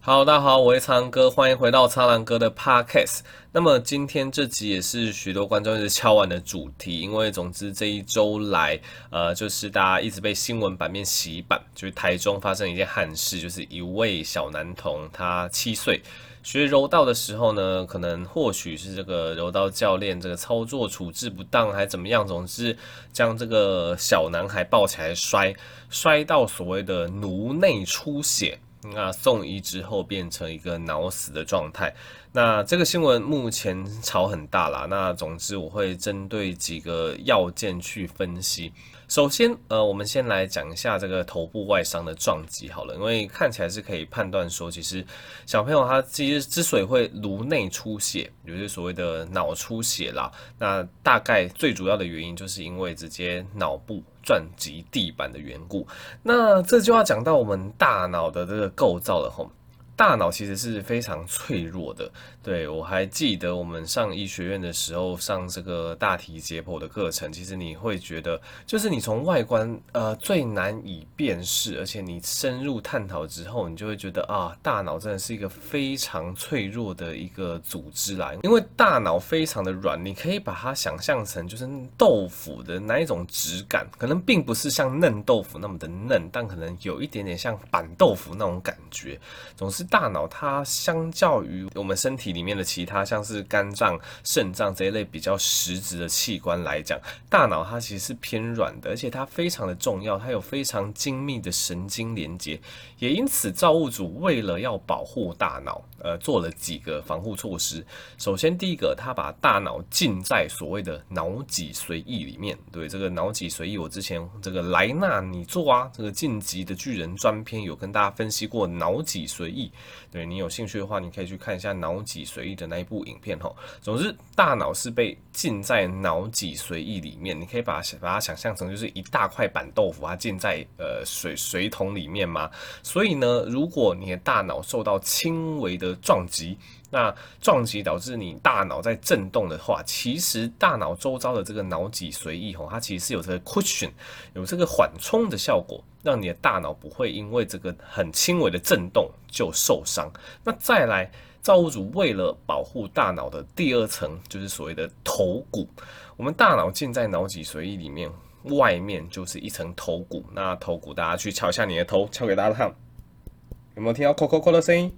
好大家好，我是苍狼哥，欢迎回到苍狼哥的 Podcast。那么今天这集也是许多观众一直敲碗的主题，因为总之这一周来，呃，就是大家一直被新闻版面洗版，就是台中发生一件憾事，就是一位小男童，他七岁，学柔道的时候呢，可能或许是这个柔道教练这个操作处置不当，还怎么样，总之将这个小男孩抱起来摔，摔到所谓的颅内出血。那送医之后变成一个脑死的状态。那这个新闻目前吵很大啦。那总之我会针对几个要件去分析。首先，呃，我们先来讲一下这个头部外伤的撞击好了，因为看起来是可以判断说，其实小朋友他其实之所以会颅内出血，也就是所谓的脑出血啦，那大概最主要的原因就是因为直接脑部撞击地板的缘故。那这就要讲到我们大脑的这个构造了吼。大脑其实是非常脆弱的。对，我还记得我们上医学院的时候上这个大体解剖的课程，其实你会觉得，就是你从外观呃最难以辨识，而且你深入探讨之后，你就会觉得啊，大脑真的是一个非常脆弱的一个组织啦。因为大脑非常的软，你可以把它想象成就是豆腐的那一种质感，可能并不是像嫩豆腐那么的嫩，但可能有一点点像板豆腐那种感觉。总是。大脑它相较于我们身体里面的其他像是肝脏、肾脏这一类比较实质的器官来讲，大脑它其实是偏软的，而且它非常的重要，它有非常精密的神经连接，也因此造物主为了要保护大脑，呃，做了几个防护措施。首先，第一个，他把大脑浸在所谓的脑脊髓液里面。对，这个脑脊髓液，我之前这个莱纳你做啊，这个晋级的巨人专篇有跟大家分析过脑脊髓液。对，你有兴趣的话，你可以去看一下脑脊髓液的那一部影片哈。总之，大脑是被浸在脑脊髓液里面，你可以把它把它想象成就是一大块板豆腐，它浸在呃水水桶里面嘛。所以呢，如果你的大脑受到轻微的撞击，那撞击导致你大脑在震动的话，其实大脑周遭的这个脑脊髓液吼，它其实是有这个 cushion，有这个缓冲的效果，让你的大脑不会因为这个很轻微的震动就受伤。那再来，造物主为了保护大脑的第二层，就是所谓的头骨。我们大脑浸在脑脊髓里面，外面就是一层头骨。那头骨，大家去敲一下你的头，敲给大家看，有没有听到“扣扣扣”的声音？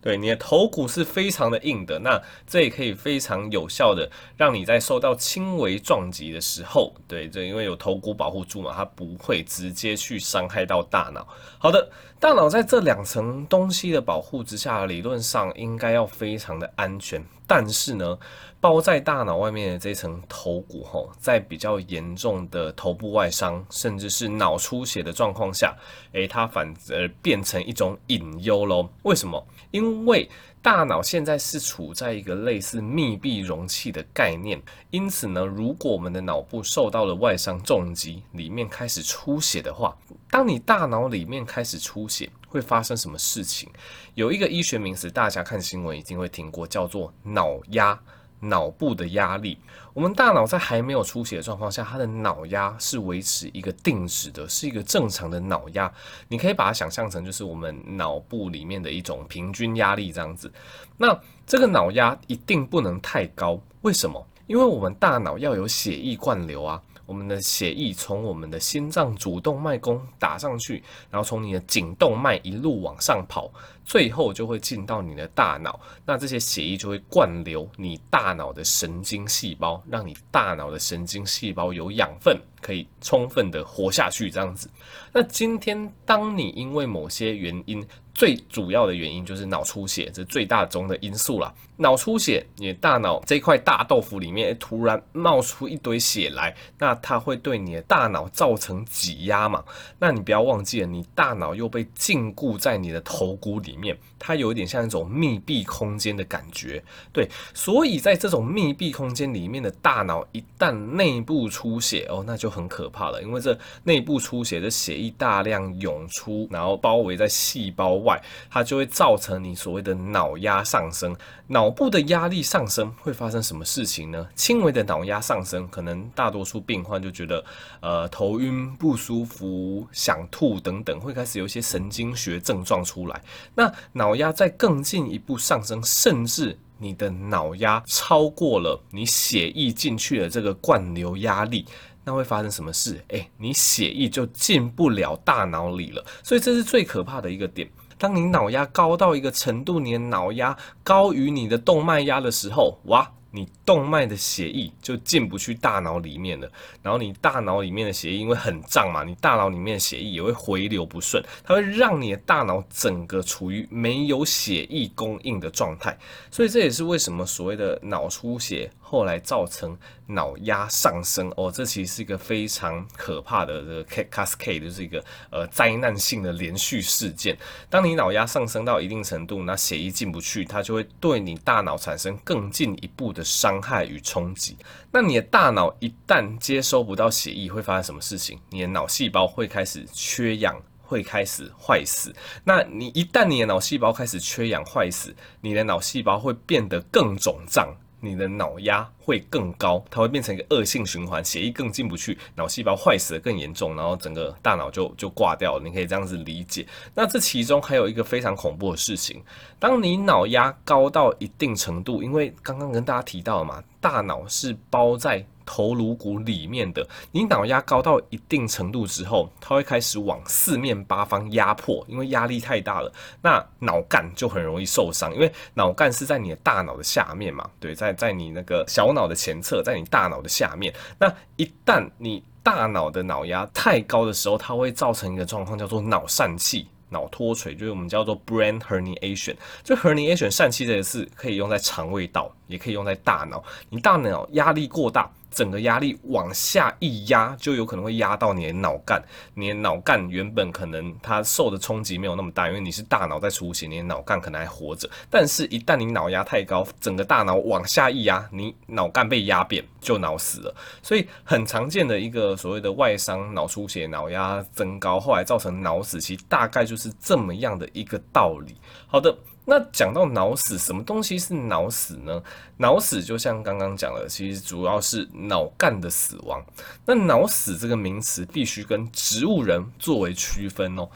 对，你的头骨是非常的硬的，那这也可以非常有效的让你在受到轻微撞击的时候，对，这因为有头骨保护住嘛，它不会直接去伤害到大脑。好的，大脑在这两层东西的保护之下，理论上应该要非常的安全。但是呢，包在大脑外面的这层头骨，吼，在比较严重的头部外伤，甚至是脑出血的状况下，诶，它反而变成一种隐忧喽。为什么？因为大脑现在是处在一个类似密闭容器的概念，因此呢，如果我们的脑部受到了外伤重击，里面开始出血的话，当你大脑里面开始出血，会发生什么事情？有一个医学名词，大家看新闻一定会听过，叫做脑压。脑部的压力，我们大脑在还没有出血的状况下，它的脑压是维持一个定值的，是一个正常的脑压。你可以把它想象成就是我们脑部里面的一种平均压力这样子。那这个脑压一定不能太高，为什么？因为我们大脑要有血液灌流啊。我们的血液从我们的心脏主动脉弓打上去，然后从你的颈动脉一路往上跑，最后就会进到你的大脑。那这些血液就会灌流你大脑的神经细胞，让你大脑的神经细胞有养分，可以充分的活下去。这样子。那今天当你因为某些原因，最主要的原因就是脑出血，这最大宗的因素了。脑出血，你的大脑这块大豆腐里面突然冒出一堆血来，那它会对你的大脑造成挤压嘛？那你不要忘记了，你大脑又被禁锢在你的头骨里面，面它有一点像一种密闭空间的感觉。对，所以在这种密闭空间里面的大脑，一旦内部出血哦，那就很可怕了，因为这内部出血的血液大量涌出，然后包围在细胞外，它就会造成你所谓的脑压上升。脑部的压力上升会发生什么事情呢？轻微的脑压上升，可能大多数病患就觉得呃头晕不舒服、想吐等等，会开始有一些神经学症状出来。那脑压再更进一步上升，甚至你的脑压超过了你血液进去的这个灌流压力，那会发生什么事？诶，你血液就进不了大脑里了，所以这是最可怕的一个点。当你脑压高到一个程度，你的脑压高于你的动脉压的时候，哇！你动脉的血液就进不去大脑里面了，然后你大脑里面的血液因为很胀嘛，你大脑里面的血液也会回流不顺，它会让你的大脑整个处于没有血液供应的状态，所以这也是为什么所谓的脑出血后来造成脑压上升哦，这其实是一个非常可怕的这个 cascade，就是一个呃灾难性的连续事件。当你脑压上升到一定程度，那血液进不去，它就会对你大脑产生更进一步的伤害与冲击，那你的大脑一旦接收不到血液，会发生什么事情？你的脑细胞会开始缺氧，会开始坏死。那你一旦你的脑细胞开始缺氧坏死，你的脑细胞会变得更肿胀。你的脑压会更高，它会变成一个恶性循环，血液更进不去，脑细胞坏死的更严重，然后整个大脑就就挂掉了。你可以这样子理解。那这其中还有一个非常恐怖的事情，当你脑压高到一定程度，因为刚刚跟大家提到了嘛，大脑是包在。头颅骨里面的，你脑压高到一定程度之后，它会开始往四面八方压迫，因为压力太大了。那脑干就很容易受伤，因为脑干是在你的大脑的下面嘛，对，在在你那个小脑的前侧，在你大脑的下面。那一旦你大脑的脑压太高的时候，它会造成一个状况，叫做脑疝气、脑脱垂，就是我们叫做 brain herniation。就 herniation 疝气这个字可以用在肠胃道，也可以用在大脑。你大脑压力过大。整个压力往下一压，就有可能会压到你的脑干。你的脑干原本可能它受的冲击没有那么大，因为你是大脑在出血，你的脑干可能还活着。但是，一旦你脑压太高，整个大脑往下一压，你脑干被压扁，就脑死了。所以，很常见的一个所谓的外伤脑出血、脑压增高，后来造成脑死，其实大概就是这么样的一个道理。好的。那讲到脑死，什么东西是脑死呢？脑死就像刚刚讲的，其实主要是脑干的死亡。那脑死这个名词必须跟植物人作为区分哦。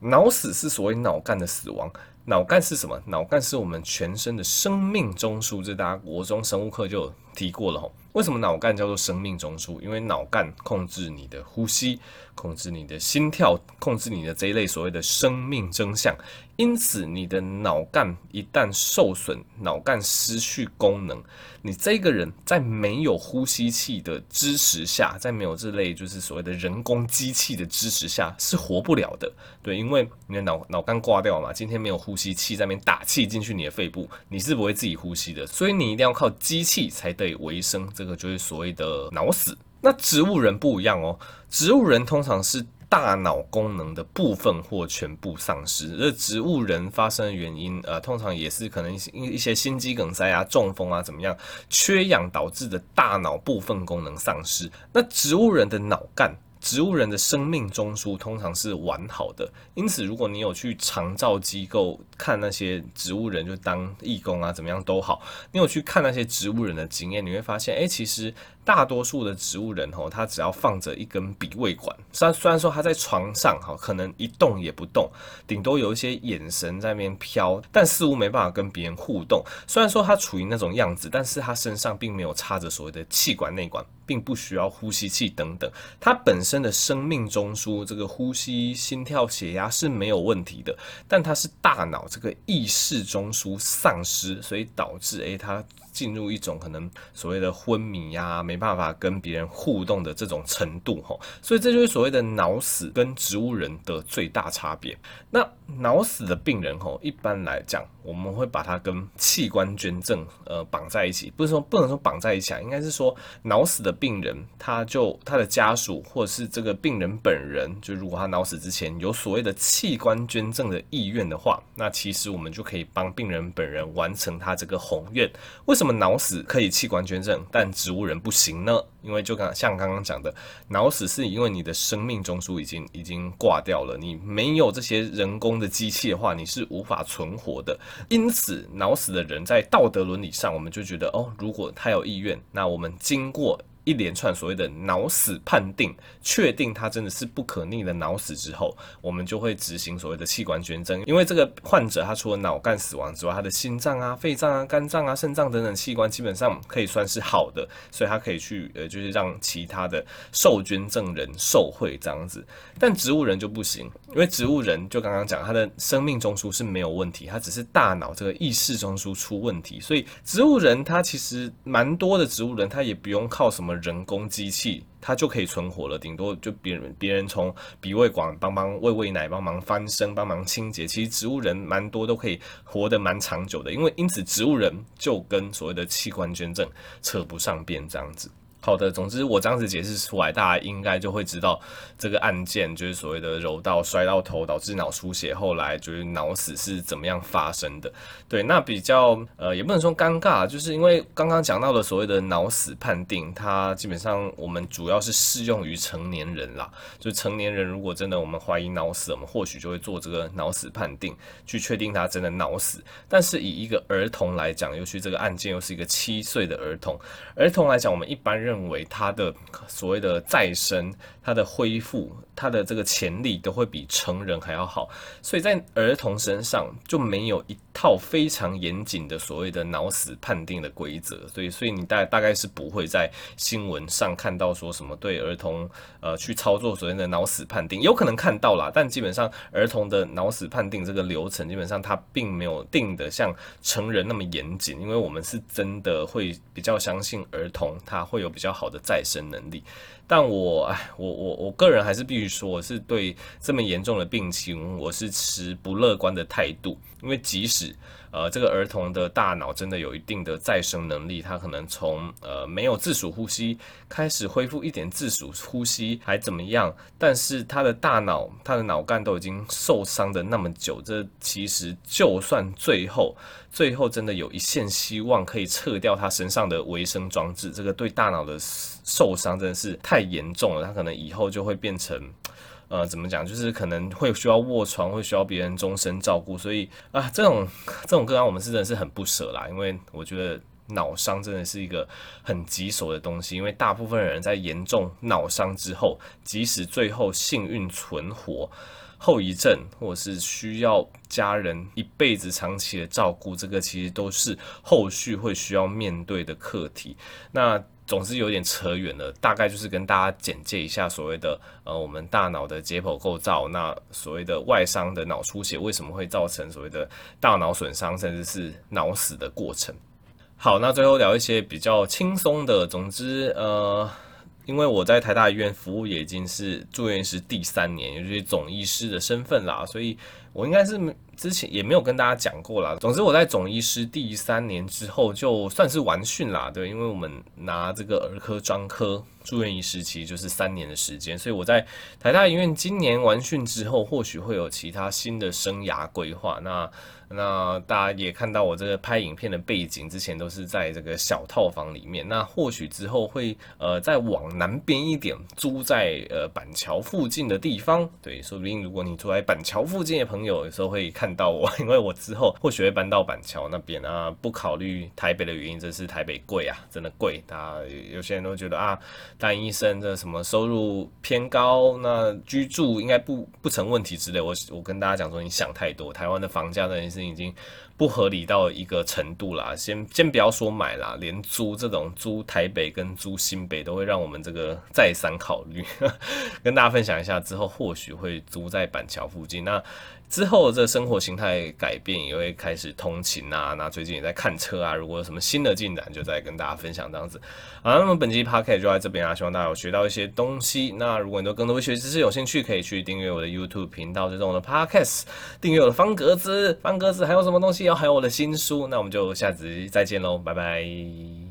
脑死是所谓脑干的死亡。脑干是什么？脑干是我们全身的生命中枢，这大家国中生物课就提过了吼。为什么脑干叫做生命中枢？因为脑干控制你的呼吸，控制你的心跳，控制你的这一类所谓的生命征象。因此，你的脑干一旦受损，脑干失去功能，你这个人在没有呼吸器的支持下，在没有这类就是所谓的人工机器的支持下，是活不了的。对，因为你的脑脑干挂掉嘛，今天没有呼吸器在那边打气进去你的肺部，你是不会自己呼吸的，所以你一定要靠机器才得以维生。这个就是所谓的脑死。那植物人不一样哦，植物人通常是。大脑功能的部分或全部丧失，而植物人发生的原因，呃，通常也是可能因一些心肌梗塞啊、中风啊怎么样，缺氧导致的大脑部分功能丧失。那植物人的脑干。植物人的生命中枢通常是完好的，因此如果你有去长照机构看那些植物人，就当义工啊，怎么样都好，你有去看那些植物人的经验，你会发现，哎，其实大多数的植物人吼，他只要放着一根鼻胃管，虽然虽然说他在床上哈，可能一动也不动，顶多有一些眼神在那边飘，但似乎没办法跟别人互动。虽然说他处于那种样子，但是他身上并没有插着所谓的气管内管。并不需要呼吸器等等，它本身的生命中枢，这个呼吸、心跳、血压是没有问题的，但它是大脑这个意识中枢丧失，所以导致诶它进入一种可能所谓的昏迷呀，没办法跟别人互动的这种程度哈，所以这就是所谓的脑死跟植物人的最大差别。那脑死的病人吼，一般来讲，我们会把它跟器官捐赠呃绑在一起，不是说不能说绑在一起啊，应该是说脑死的病人，他就他的家属或者是这个病人本人，就如果他脑死之前有所谓的器官捐赠的意愿的话，那其实我们就可以帮病人本人完成他这个宏愿。为什么脑死可以器官捐赠，但植物人不行呢？因为就刚像刚刚讲的，脑死是因为你的生命中枢已经已经挂掉了，你没有这些人工的机器的话，你是无法存活的。因此，脑死的人在道德伦理上，我们就觉得哦，如果他有意愿，那我们经过。一连串所谓的脑死判定，确定他真的是不可逆的脑死之后，我们就会执行所谓的器官捐赠。因为这个患者他除了脑干死亡之外，他的心脏啊、肺脏啊、肝脏啊、肾脏等等器官基本上可以算是好的，所以他可以去呃，就是让其他的受捐赠人受惠这样子。但植物人就不行，因为植物人就刚刚讲他的生命中枢是没有问题，他只是大脑这个意识中枢出问题，所以植物人他其实蛮多的植物人他也不用靠什么。人工机器，它就可以存活了。顶多就别人别人从鼻胃管帮忙喂喂奶，帮忙翻身，帮忙清洁。其实植物人蛮多都可以活得蛮长久的，因为因此植物人就跟所谓的器官捐赠扯不上边这样子。好的，总之我这样子解释出来，大家应该就会知道这个案件就是所谓的柔道摔到头导致脑出血，后来就是脑死是怎么样发生的。对，那比较呃也不能说尴尬，就是因为刚刚讲到的所谓的脑死判定，它基本上我们主要是适用于成年人啦。就成年人如果真的我们怀疑脑死，我们或许就会做这个脑死判定，去确定他真的脑死。但是以一个儿童来讲，尤其这个案件又是一个七岁的儿童，儿童来讲，我们一般认认为他的所谓的再生、他的恢复、他的这个潜力都会比成人还要好，所以在儿童身上就没有一套非常严谨的所谓的脑死判定的规则，所以，所以你大大概是不会在新闻上看到说什么对儿童呃去操作所谓的脑死判定，有可能看到啦，但基本上儿童的脑死判定这个流程，基本上它并没有定得像成人那么严谨，因为我们是真的会比较相信儿童他会有比较好的再生能力，但我哎，我我我个人还是必须说，我是对这么严重的病情，我是持不乐观的态度，因为即使呃这个儿童的大脑真的有一定的再生能力，他可能从呃没有自主呼吸开始恢复一点自主呼吸还怎么样，但是他的大脑他的脑干都已经受伤的那么久，这其实就算最后。最后真的有一线希望可以撤掉他身上的维生装置，这个对大脑的受伤真的是太太严重了。他可能以后就会变成，呃，怎么讲，就是可能会需要卧床，会需要别人终身照顾。所以啊，这种这种个案我们是真的是很不舍啦，因为我觉得脑伤真的是一个很棘手的东西，因为大部分人在严重脑伤之后，即使最后幸运存活。后遗症，或者是需要家人一辈子长期的照顾，这个其实都是后续会需要面对的课题。那总之有点扯远了，大概就是跟大家简介一下所谓的呃我们大脑的解剖构造，那所谓的外伤的脑出血为什么会造成所谓的大脑损伤，甚至是脑死的过程。好，那最后聊一些比较轻松的，总之呃。因为我在台大医院服务也已经是住院医师第三年，也就是总医师的身份啦，所以我应该是之前也没有跟大家讲过啦。总之我在总医师第三年之后就算是完训啦，对，因为我们拿这个儿科专科住院医师其实就是三年的时间，所以我在台大医院今年完训之后，或许会有其他新的生涯规划。那那大家也看到我这个拍影片的背景，之前都是在这个小套房里面。那或许之后会呃再往南边一点，租在呃板桥附近的地方。对，说不定如果你住在板桥附近的朋友，有时候会看到我，因为我之后或许会搬到板桥那边啊。不考虑台北的原因，这是台北贵啊，真的贵。大家有些人都觉得啊，当医生这什么收入偏高，那居住应该不不成问题之类。我我跟大家讲说，你想太多，台湾的房价呢是。已经不合理到一个程度啦，先先不要说买啦，连租这种租台北跟租新北都会让我们这个再三考虑。跟大家分享一下，之后或许会租在板桥附近。那之后这生活形态改变，也会开始通勤啊。那最近也在看车啊，如果有什么新的进展，就再跟大家分享这样子。好，那么本期 Podcast 就在这边啊，希望大家有学到一些东西。那如果你对更多学习知识有兴趣，可以去订阅我的 YouTube 频道，就是我的 Podcast，订阅我的方格子，方格子还有什么东西要还有我的新书。那我们就下集再见喽，拜拜。